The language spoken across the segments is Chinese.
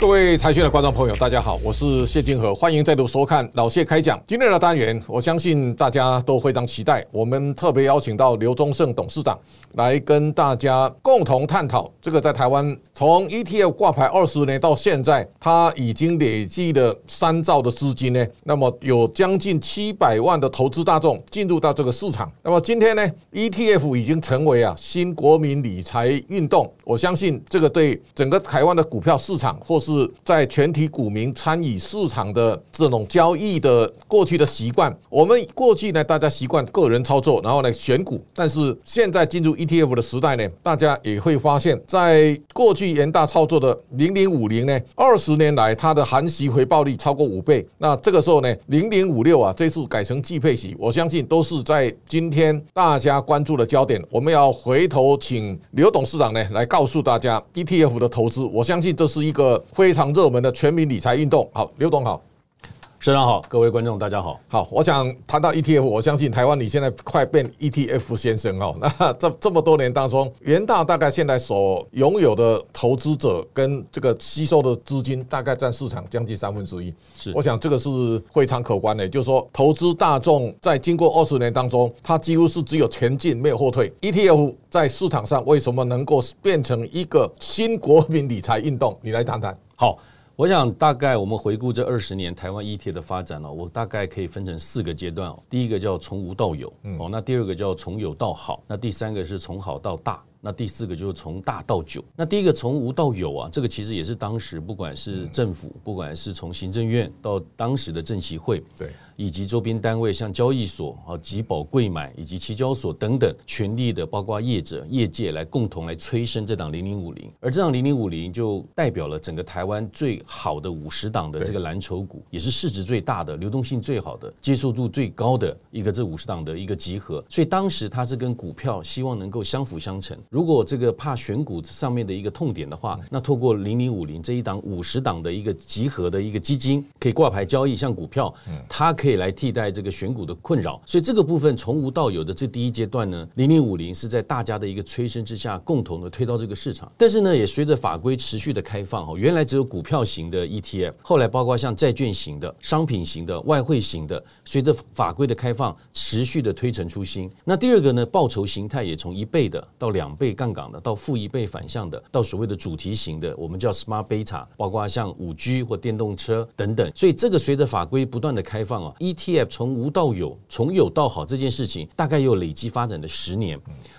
各位财讯的观众朋友，大家好，我是谢金河，欢迎再度收看老谢开讲。今天的单元，我相信大家都非常期待。我们特别邀请到刘忠胜董事长来跟大家共同探讨这个在台湾从 ETF 挂牌二十年到现在，他已经累计了三兆的资金呢。那么有将近七百万的投资大众进入到这个市场。那么今天呢，ETF 已经成为啊新国民理财运动。我相信这个对整个台湾的股票市场或是在全体股民参与市场的这种交易的过去的习惯，我们过去呢，大家习惯个人操作，然后呢选股。但是现在进入 ETF 的时代呢，大家也会发现，在过去严大操作的零零五零呢，二十年来它的含息回报率超过五倍。那这个时候呢，零零五六啊，这次改成季配息，我相信都是在今天大家关注的焦点。我们要回头请刘董事长呢来告告诉大家 ETF 的投资，我相信这是一个。非常热门的全民理财运动，好，刘总好，社长好，各位观众大家好，好，我想谈到 ETF，我相信台湾你现在快变 ETF 先生哦。那这这么多年当中，元大大概现在所拥有的投资者跟这个吸收的资金，大概占市场将近三分之一。是，我想这个是非常可观的，就是说投资大众在经过二十年当中，它几乎是只有前进没有后退。ETF 在市场上为什么能够变成一个新国民理财运动？你来谈谈。好，我想大概我们回顾这二十年台湾 ETF 的发展呢，我大概可以分成四个阶段哦。第一个叫从无到有，哦，那第二个叫从有到好，那第三个是从好到大。那第四个就是从大到九。那第一个从无到有啊，这个其实也是当时不管是政府，不管是从行政院到当时的政协会，对，以及周边单位像交易所啊、集保贵买以及期交所等等，全力的包括业者、业界来共同来催生这档零零五零。而这档零零五零就代表了整个台湾最好的五十档的这个蓝筹股，也是市值最大的、流动性最好的、接受度最高的一个这五十档的一个集合。所以当时它是跟股票希望能够相辅相成。如果这个怕选股上面的一个痛点的话，那透过零零五零这一档五十档的一个集合的一个基金，可以挂牌交易，像股票，它可以来替代这个选股的困扰。所以这个部分从无到有的这第一阶段呢，零零五零是在大家的一个催生之下，共同的推到这个市场。但是呢，也随着法规持续的开放，哦，原来只有股票型的 ETF，后来包括像债券型的、商品型的、外汇型的，随着法规的开放，持续的推陈出新。那第二个呢，报酬形态也从一倍的到两倍杠杆。的到负一倍反向的，到所谓的主题型的，我们叫 Smart Beta，包括像五 G 或电动车等等。所以这个随着法规不断的开放啊，ETF 从无到有，从有到好这件事情，大概有累积发展的十年。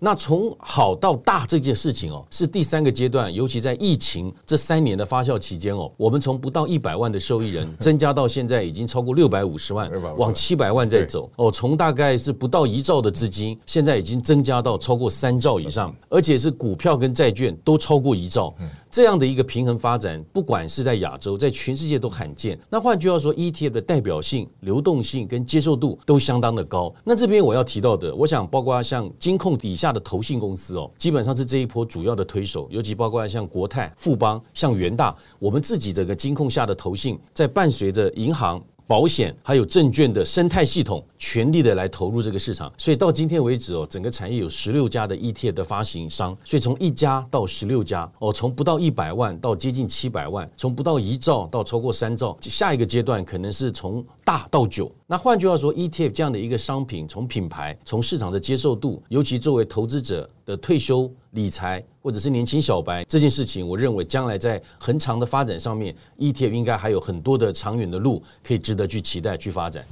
那从好到大这件事情哦，是第三个阶段，尤其在疫情这三年的发酵期间哦，我们从不到一百万的受益人增加到现在已经超过六百五十万，往七百万在走哦。从大概是不到一兆的资金，现在已经增加到超过三兆以上，而且是股票跟债券都超过一兆。这样的一个平衡发展，不管是在亚洲，在全世界都罕见。那换句话说，ETF 的代表性、流动性跟接受度都相当的高。那这边我要提到的，我想包括像金控底下的投信公司哦，基本上是这一波主要的推手，尤其包括像国泰、富邦、像元大，我们自己整个金控下的投信，在伴随着银行。保险还有证券的生态系统，全力的来投入这个市场，所以到今天为止哦，整个产业有十六家的 ETF 的发行商，所以从一家到十六家哦，从不到一百万到接近七百万，从不到一兆到超过三兆，下一个阶段可能是从大到九。那换句话说，ETF 这样的一个商品，从品牌、从市场的接受度，尤其作为投资者的退休理财。或者是年轻小白这件事情，我认为将来在恒长的发展上面，ETF 应该还有很多的长远的路可以值得去期待去发展。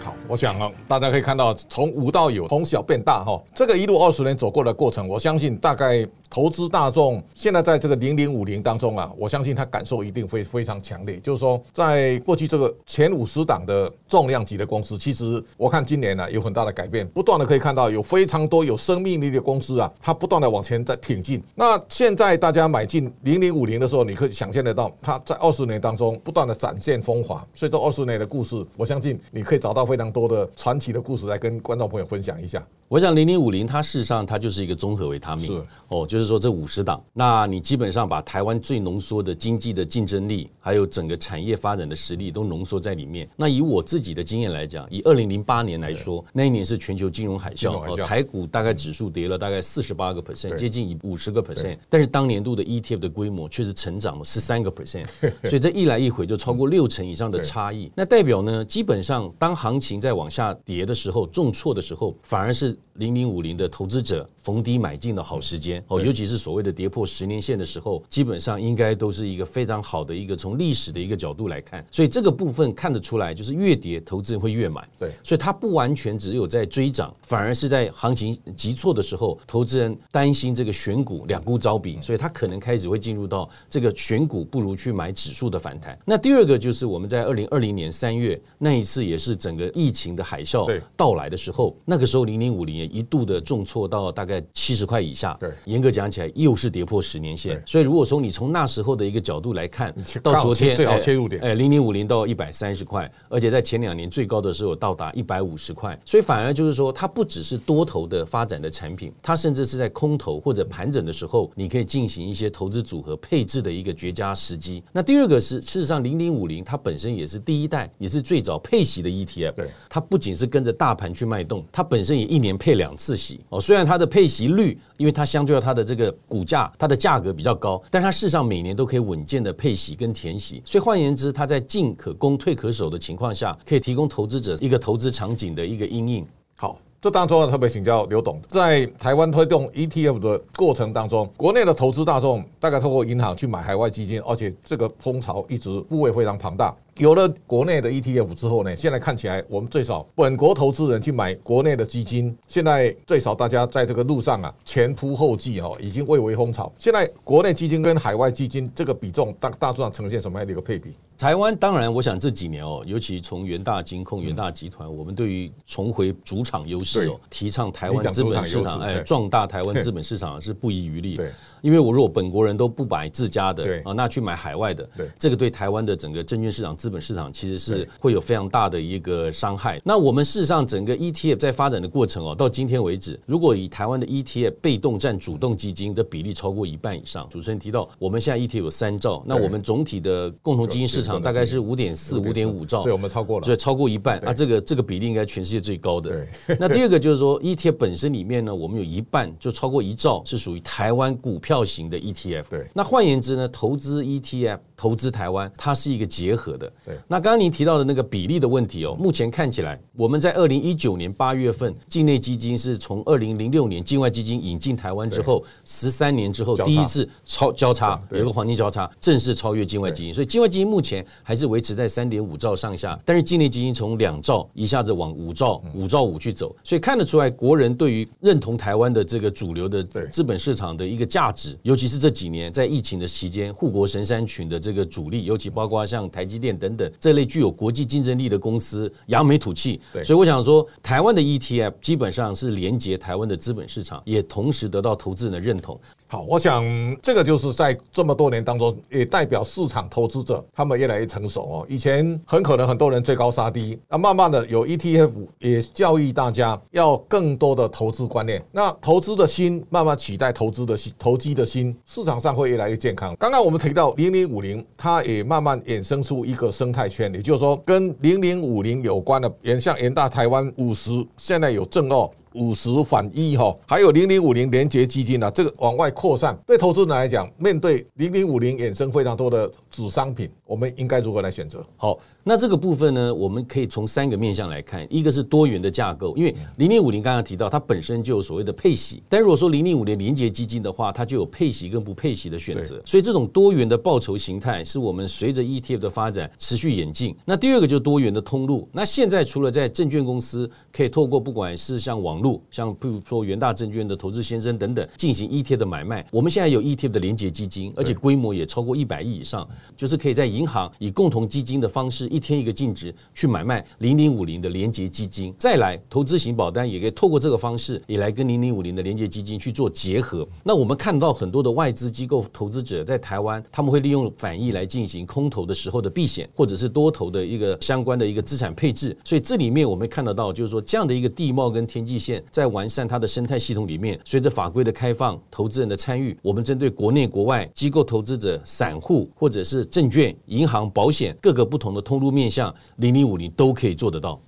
好，我想啊，大家可以看到从无到有，从小变大哈，这个一路二十年走过的过程，我相信大概。投资大众现在在这个零零五零当中啊，我相信他感受一定会非常强烈。就是说，在过去这个前五十档的重量级的公司，其实我看今年呢有很大的改变，不断的可以看到有非常多有生命力的公司啊，它不断的往前在挺进。那现在大家买进零零五零的时候，你可以想象得到，它在二十年当中不断的展现风华。所以这二十年的故事，我相信你可以找到非常多的传奇的故事来跟观众朋友分享一下。我想零零五零它事实上它就是一个综合维他命，是哦，就是说这五十档，那你基本上把台湾最浓缩的经济的竞争力，还有整个产业发展的实力都浓缩在里面。那以我自己的经验来讲，以二零零八年来说，那一年是全球金融海啸，哦，台股大概指数跌了大概四十八个 percent，接近五十个 percent，但是当年度的 ETF 的规模却是成长了十三个 percent，所以这一来一回就超过六成以上的差异。那代表呢，基本上当行情在往下跌的时候，重挫的时候，反而是。零零五零的投资者逢低买进的好时间哦，尤其是所谓的跌破十年线的时候，基本上应该都是一个非常好的一个从历史的一个角度来看，所以这个部分看得出来，就是越跌投资人会越买。对，所以它不完全只有在追涨，反而是在行情急挫的时候，投资人担心这个选股两股招比，所以他可能开始会进入到这个选股不如去买指数的反弹。那第二个就是我们在二零二零年三月那一次，也是整个疫情的海啸到来的时候，那个时候零零五零。一度的重挫到大概七十块以下，对，严格讲起来又是跌破十年线，所以如果说你从那时候的一个角度来看，到昨天最好切入点，哎，零零五零到一百三十块，而且在前两年最高的时候到达一百五十块，所以反而就是说，它不只是多头的发展的产品，它甚至是在空头或者盘整的时候，你可以进行一些投资组合配置的一个绝佳时机。那第二个是，事实上零零五零它本身也是第一代，也是最早配息的 ETF，对，它不仅是跟着大盘去脉动，它本身也一年配。两次息。哦，虽然它的配息率，因为它相对它的这个股价，它的价格比较高，但它事实上每年都可以稳健的配息跟填息，所以换言之，它在进可攻退可守的情况下，可以提供投资者一个投资场景的一个阴影。好，这当中特别请教刘董，在台湾推动 ETF 的过程当中，国内的投资大众大概透过银行去买海外基金，而且这个风潮一直部位非常庞大。有了国内的 ETF 之后呢，现在看起来我们最少本国投资人去买国内的基金，现在最少大家在这个路上啊前仆后继哦，已经蔚为风潮。现在国内基金跟海外基金这个比重大大致上呈现什么样的一个配比？台湾当然，我想这几年哦，尤其从元大金控、元大集团，我们对于重回主场优势哦，提倡台湾资本市场，哎，壮大台湾资本市场是不遗余力。对，因为我如果本国人都不买自家的，啊，那去买海外的，对，这个对台湾的整个证券市场。资本市场其实是会有非常大的一个伤害。那我们事实上整个 ETF 在发展的过程哦，到今天为止，如果以台湾的 ETF 被动占主动基金的比例超过一半以上，主持人提到我们现在 ETF 有三兆，那我们总体的共同基金市场大概是五点四、五点五兆，所以我们超过了，所以超过一半啊，这个这个比例应该全世界最高的。那第二个就是说 ETF 本身里面呢，我们有一半就超过一兆是属于台湾股票型的 ETF。对，那换言之呢，投资 ETF。投资台湾，它是一个结合的。对，那刚刚您提到的那个比例的问题哦，目前看起来，我们在二零一九年八月份，境内基金是从二零零六年境外基金引进台湾之后，十三年之后第一次超交叉，有一个黄金交叉，正式超越境外基金。所以境外基金目前还是维持在三点五兆上下，但是境内基金从两兆一下子往五兆、五兆五去走，所以看得出来，国人对于认同台湾的这个主流的资本市场的一个价值，尤其是这几年在疫情的期间，护国神山群的。这个主力，尤其包括像台积电等等这类具有国际竞争力的公司扬眉吐气。所以我想说，台湾的 ETF 基本上是连接台湾的资本市场，也同时得到投资人的认同。好，我想这个就是在这么多年当中，也代表市场投资者他们越来越成熟哦。以前很可能很多人追高杀低，那慢慢的有 ETF 也教育大家要更多的投资观念。那投资的心慢慢取代投资的心，投机的心，市场上会越来越健康。刚刚我们提到零零五零，它也慢慢衍生出一个生态圈，也就是说跟零零五零有关的，也像元大台湾五十，现在有正二。五十反一哈，还有零零五零连接基金呢，这个往外扩散，对投资人来讲，面对零零五零衍生非常多的子商品，我们应该如何来选择？好。那这个部分呢，我们可以从三个面向来看，一个是多元的架构，因为零零五零刚刚提到它本身就有所谓的配息，但如果说零零五零连接基金的话，它就有配息跟不配息的选择，所以这种多元的报酬形态是我们随着 ETF 的发展持续演进。那第二个就是多元的通路，那现在除了在证券公司可以透过不管是像网络，像比如说元大证券的投资先生等等进行 ETF 的买卖，我们现在有 ETF 的连接基金，而且规模也超过一百亿以上，就是可以在银行以共同基金的方式，一天一个净值去买卖零零五零的连接基金。再来，投资型保单也可以透过这个方式，也来跟零零五零的连接基金去做结合。那我们看到很多的外资机构投资者在台湾，他们会利用反义来进行空投的时候的避险，或者是多头的一个相关的一个资产配置。所以这里面我们看得到，就是说这样的一个地貌跟天际线，在完善它的生态系统里面，随着法规的开放，投资人的参与，我们针对国内国外机构投资者、散户或者是是证券、银行、保险各个不同的通路面向，零零五零都可以做得到。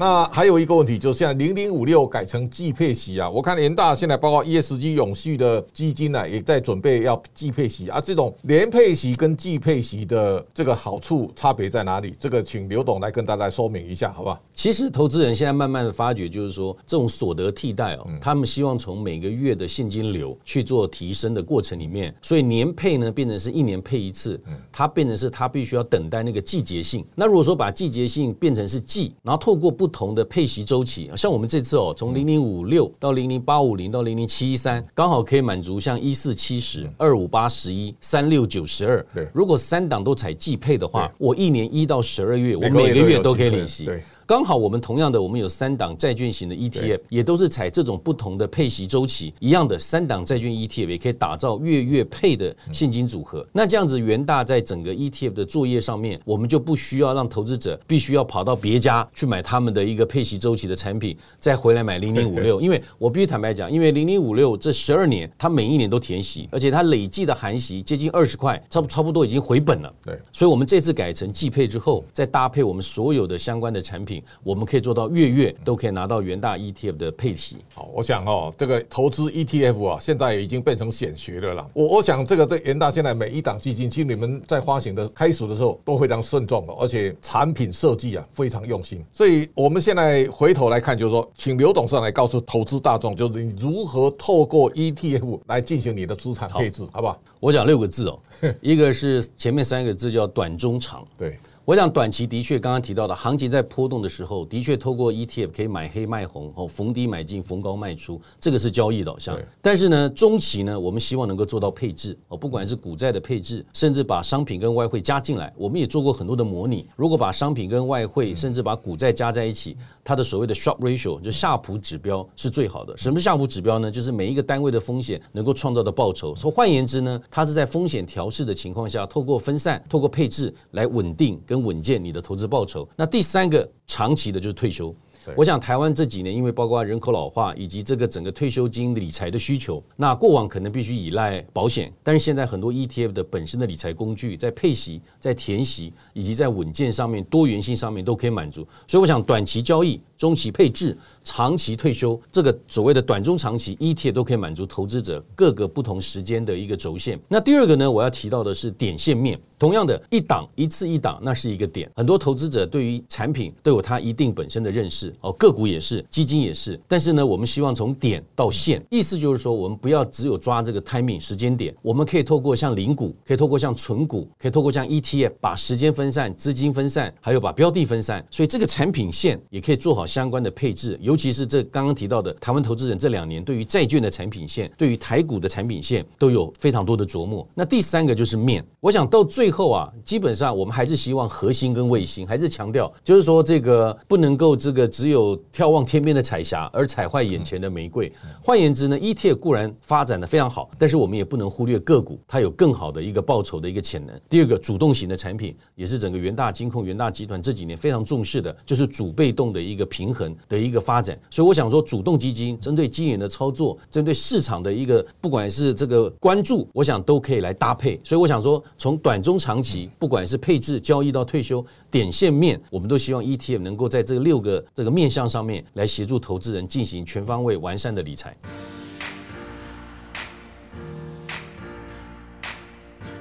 那还有一个问题，就是现在零零五六改成季配息啊，我看联大现在包括 ESG 永续的基金呢，也在准备要季配息啊。这种连配息跟季配息的这个好处差别在哪里？这个请刘董来跟大家说明一下，好不好？其实投资人现在慢慢的发觉，就是说这种所得替代哦，他们希望从每个月的现金流去做提升的过程里面，所以年配呢变成是一年配一次，它变成是它必须要等待那个季节性。那如果说把季节性变成是季，然后透过不同的配息周期，像我们这次哦，从零零五六到零零八五零到零零七一三，刚好可以满足像一四七十二五八十一三六九十二。对，如果三档都采季配的话，我一年一到十二月，我每个月都可以领息。对。刚好我们同样的，我们有三档债券型的 ETF，也都是采这种不同的配息周期一样的三档债券 ETF，也可以打造月月配的现金组合。那这样子，元大在整个 ETF 的作业上面，我们就不需要让投资者必须要跑到别家去买他们的一个配息周期的产品，再回来买零零五六。因为我必须坦白讲，因为零零五六这十二年，它每一年都填息，而且它累计的含息接近二十块，差不差不多已经回本了。对，所以我们这次改成季配之后，再搭配我们所有的相关的产品。我们可以做到月月都可以拿到元大 ETF 的配息。好，我想哦，这个投资 ETF 啊，现在已经变成显学了啦。我我想这个对元大现在每一档基金，其实你们在发行的开始的时候都非常慎重的，而且产品设计啊非常用心。所以我们现在回头来看，就是说，请刘董事长来告诉投资大众，就是你如何透过 ETF 来进行你的资产配置，好不好？我讲六个字哦，一个是前面三个字叫短中长。对。我想短期的确，刚刚提到的行情在波动的时候，的确透过 ETF 可以买黑卖红，哦，逢低买进，逢高卖出，这个是交易导向。但是呢，中期呢，我们希望能够做到配置，哦，不管是股债的配置，甚至把商品跟外汇加进来，我们也做过很多的模拟。如果把商品跟外汇，甚至把股债加在一起，它的所谓的 s h o p ratio 就夏普指标是最好的。什么是夏普指标呢？就是每一个单位的风险能够创造的报酬。说换言之呢，它是在风险调试的情况下，透过分散，透过配置来稳定跟。稳健你的投资报酬。那第三个长期的就是退休。我想台湾这几年因为包括人口老化以及这个整个退休金理财的需求，那过往可能必须依赖保险，但是现在很多 ETF 的本身的理财工具在配息、在填息以及在稳健上面、多元性上面都可以满足。所以我想短期交易、中期配置、长期退休，这个所谓的短中长期 ETF 都可以满足投资者各个不同时间的一个轴线。那第二个呢，我要提到的是点线面。同样的一档一次一档，那是一个点。很多投资者对于产品都有他一定本身的认识哦，个股也是，基金也是。但是呢，我们希望从点到线，意思就是说，我们不要只有抓这个 timing 时间点，我们可以透过像零股，可以透过像存股，可以透过像 ETF，把时间分散、资金分散，还有把标的分散。所以这个产品线也可以做好相关的配置。尤其是这刚刚提到的台湾投资人这两年对于债券的产品线，对于台股的产品线都有非常多的琢磨。那第三个就是面，我想到最。后啊，基本上我们还是希望核心跟卫星还是强调，就是说这个不能够这个只有眺望天边的彩霞而踩坏眼前的玫瑰。换言之呢，ETF 固然发展的非常好，但是我们也不能忽略个股它有更好的一个报酬的一个潜能。第二个，主动型的产品也是整个元大金控、元大集团这几年非常重视的，就是主被动的一个平衡的一个发展。所以我想说，主动基金针对基金的操作，针对市场的一个不管是这个关注，我想都可以来搭配。所以我想说，从短中。长期，不管是配置、交易到退休、点线面，我们都希望 ETF 能够在这六个这个面向上面来协助投资人进行全方位完善的理财。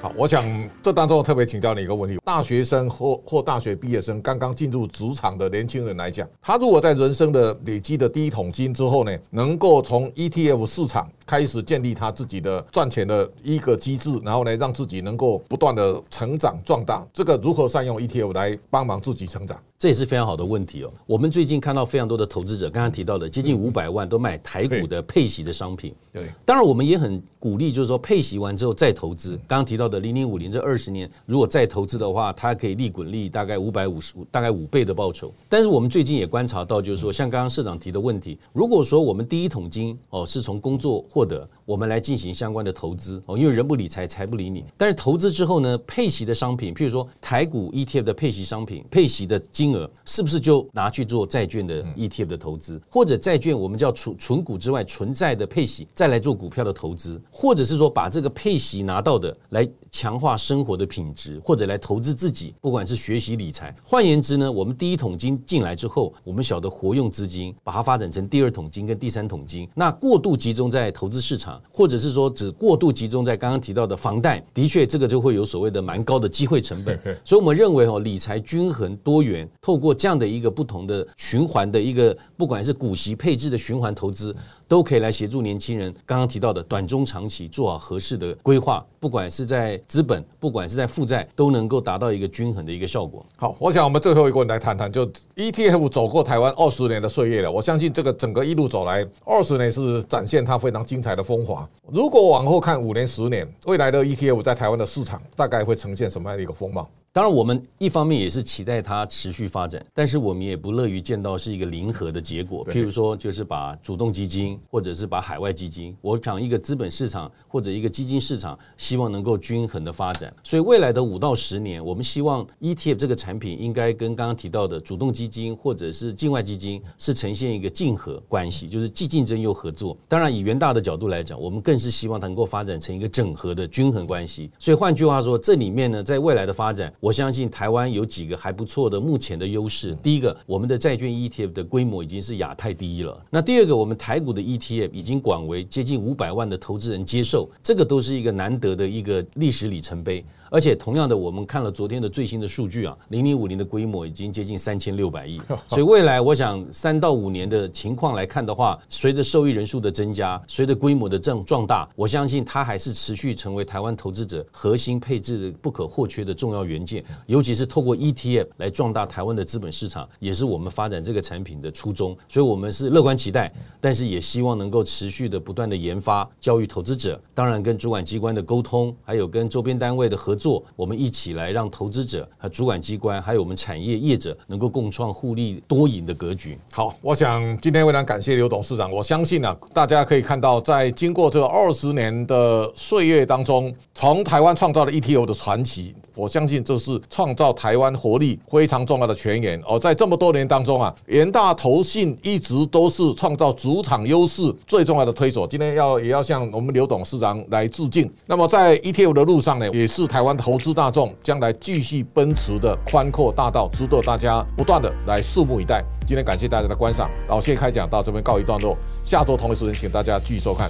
好，我想这当中特别请教你一个问题：大学生或或大学毕业生刚刚进入职场的年轻人来讲，他如果在人生的累积的第一桶金之后呢，能够从 ETF 市场开始建立他自己的赚钱的一个机制，然后呢，让自己能够不断的成长壮大，这个如何善用 ETF 来帮忙自己成长？这也是非常好的问题哦。我们最近看到非常多的投资者，刚刚提到的接近五百万都买台股的配息的商品。对，当然我们也很鼓励，就是说配息完之后再投资。刚刚提到的零零五零这二十年，如果再投资的话，它可以利滚利大概五百五十，大概五倍的报酬。但是我们最近也观察到，就是说像刚刚社长提的问题，如果说我们第一桶金哦是从工作获得，我们来进行相关的投资哦，因为人不理财，财不理你。但是投资之后呢，配息的商品，譬如说台股 ETF 的配息商品，配息的金额是不是就拿去做债券的 ETF 的投资，或者债券我们叫纯纯股之外存在的配息，再来做股票的投资，或者是说把这个配息拿到的来强化生活的品质，或者来投资自己，不管是学习理财。换言之呢，我们第一桶金进来之后，我们晓得活用资金，把它发展成第二桶金跟第三桶金。那过度集中在投资市场，或者是说只过度集中在刚刚提到的房贷，的确这个就会有所谓的蛮高的机会成本。所以我们认为哦，理财均衡多元，透过这样的一个不同的循环的一个，不管是股息配置的循环投资，都可以来协助年轻人。刚刚提到的短中长期做好合适的规划，不管是在资本，不管是在负债，都能够达到一个均衡的一个效果。好，我想我们最后一个来谈谈，就 ETF 走过台湾二十年的岁月了。我相信这个整个一路走来，二十年是展现它非常精彩的风华。如果往后看五年、十年，未来的 ETF 在台湾的市场大概会呈现什么样的一个风貌？当然，我们一方面也是期待它持续发展，但是我们也不乐于见到是一个零和的结果。譬如说，就是把主动基金，或者是把海外基金，我想一个资本市场或者一个基金市场，希望能够均衡的发展。所以未来的五到十年，我们希望 ETF 这个产品应该跟刚刚提到的主动基金或者是境外基金是呈现一个竞合关系，就是既竞争又合作。当然，以元大的角度来讲，我们更是希望它能够发展成一个整合的均衡关系。所以换句话说，这里面呢，在未来的发展。我相信台湾有几个还不错的目前的优势。第一个，我们的债券 ETF 的规模已经是亚太第一了。那第二个，我们台股的 ETF 已经广为接近五百万的投资人接受，这个都是一个难得的一个历史里程碑。而且同样的，我们看了昨天的最新的数据啊，零零五零的规模已经接近三千六百亿。所以未来我想三到五年的情况来看的话，随着受益人数的增加，随着规模的壮壮大，我相信它还是持续成为台湾投资者核心配置的不可或缺的重要元件。尤其是透过 ETF 来壮大台湾的资本市场，也是我们发展这个产品的初衷。所以我们是乐观期待，但是也希望能够持续的不断的研发、教育投资者，当然跟主管机关的沟通，还有跟周边单位的合。做，我们一起来让投资者和主管机关，还有我们产业业者，能够共创互利多赢的格局。好，我想今天非常感谢刘董事长。我相信呢，大家可以看到，在经过这二十年的岁月当中，从台湾创造了 ETO 的传奇，我相信这是创造台湾活力非常重要的泉源。而在这么多年当中啊，元大投信一直都是创造主场优势最重要的推手。今天要也要向我们刘董事长来致敬。那么在 ETO 的路上呢，也是台湾投资大众将来继续奔驰的宽阔大道，值得大家不断的来拭目以待。今天感谢大家的观赏，老谢开讲到这边告一段落，下周同一时间请大家继续收看。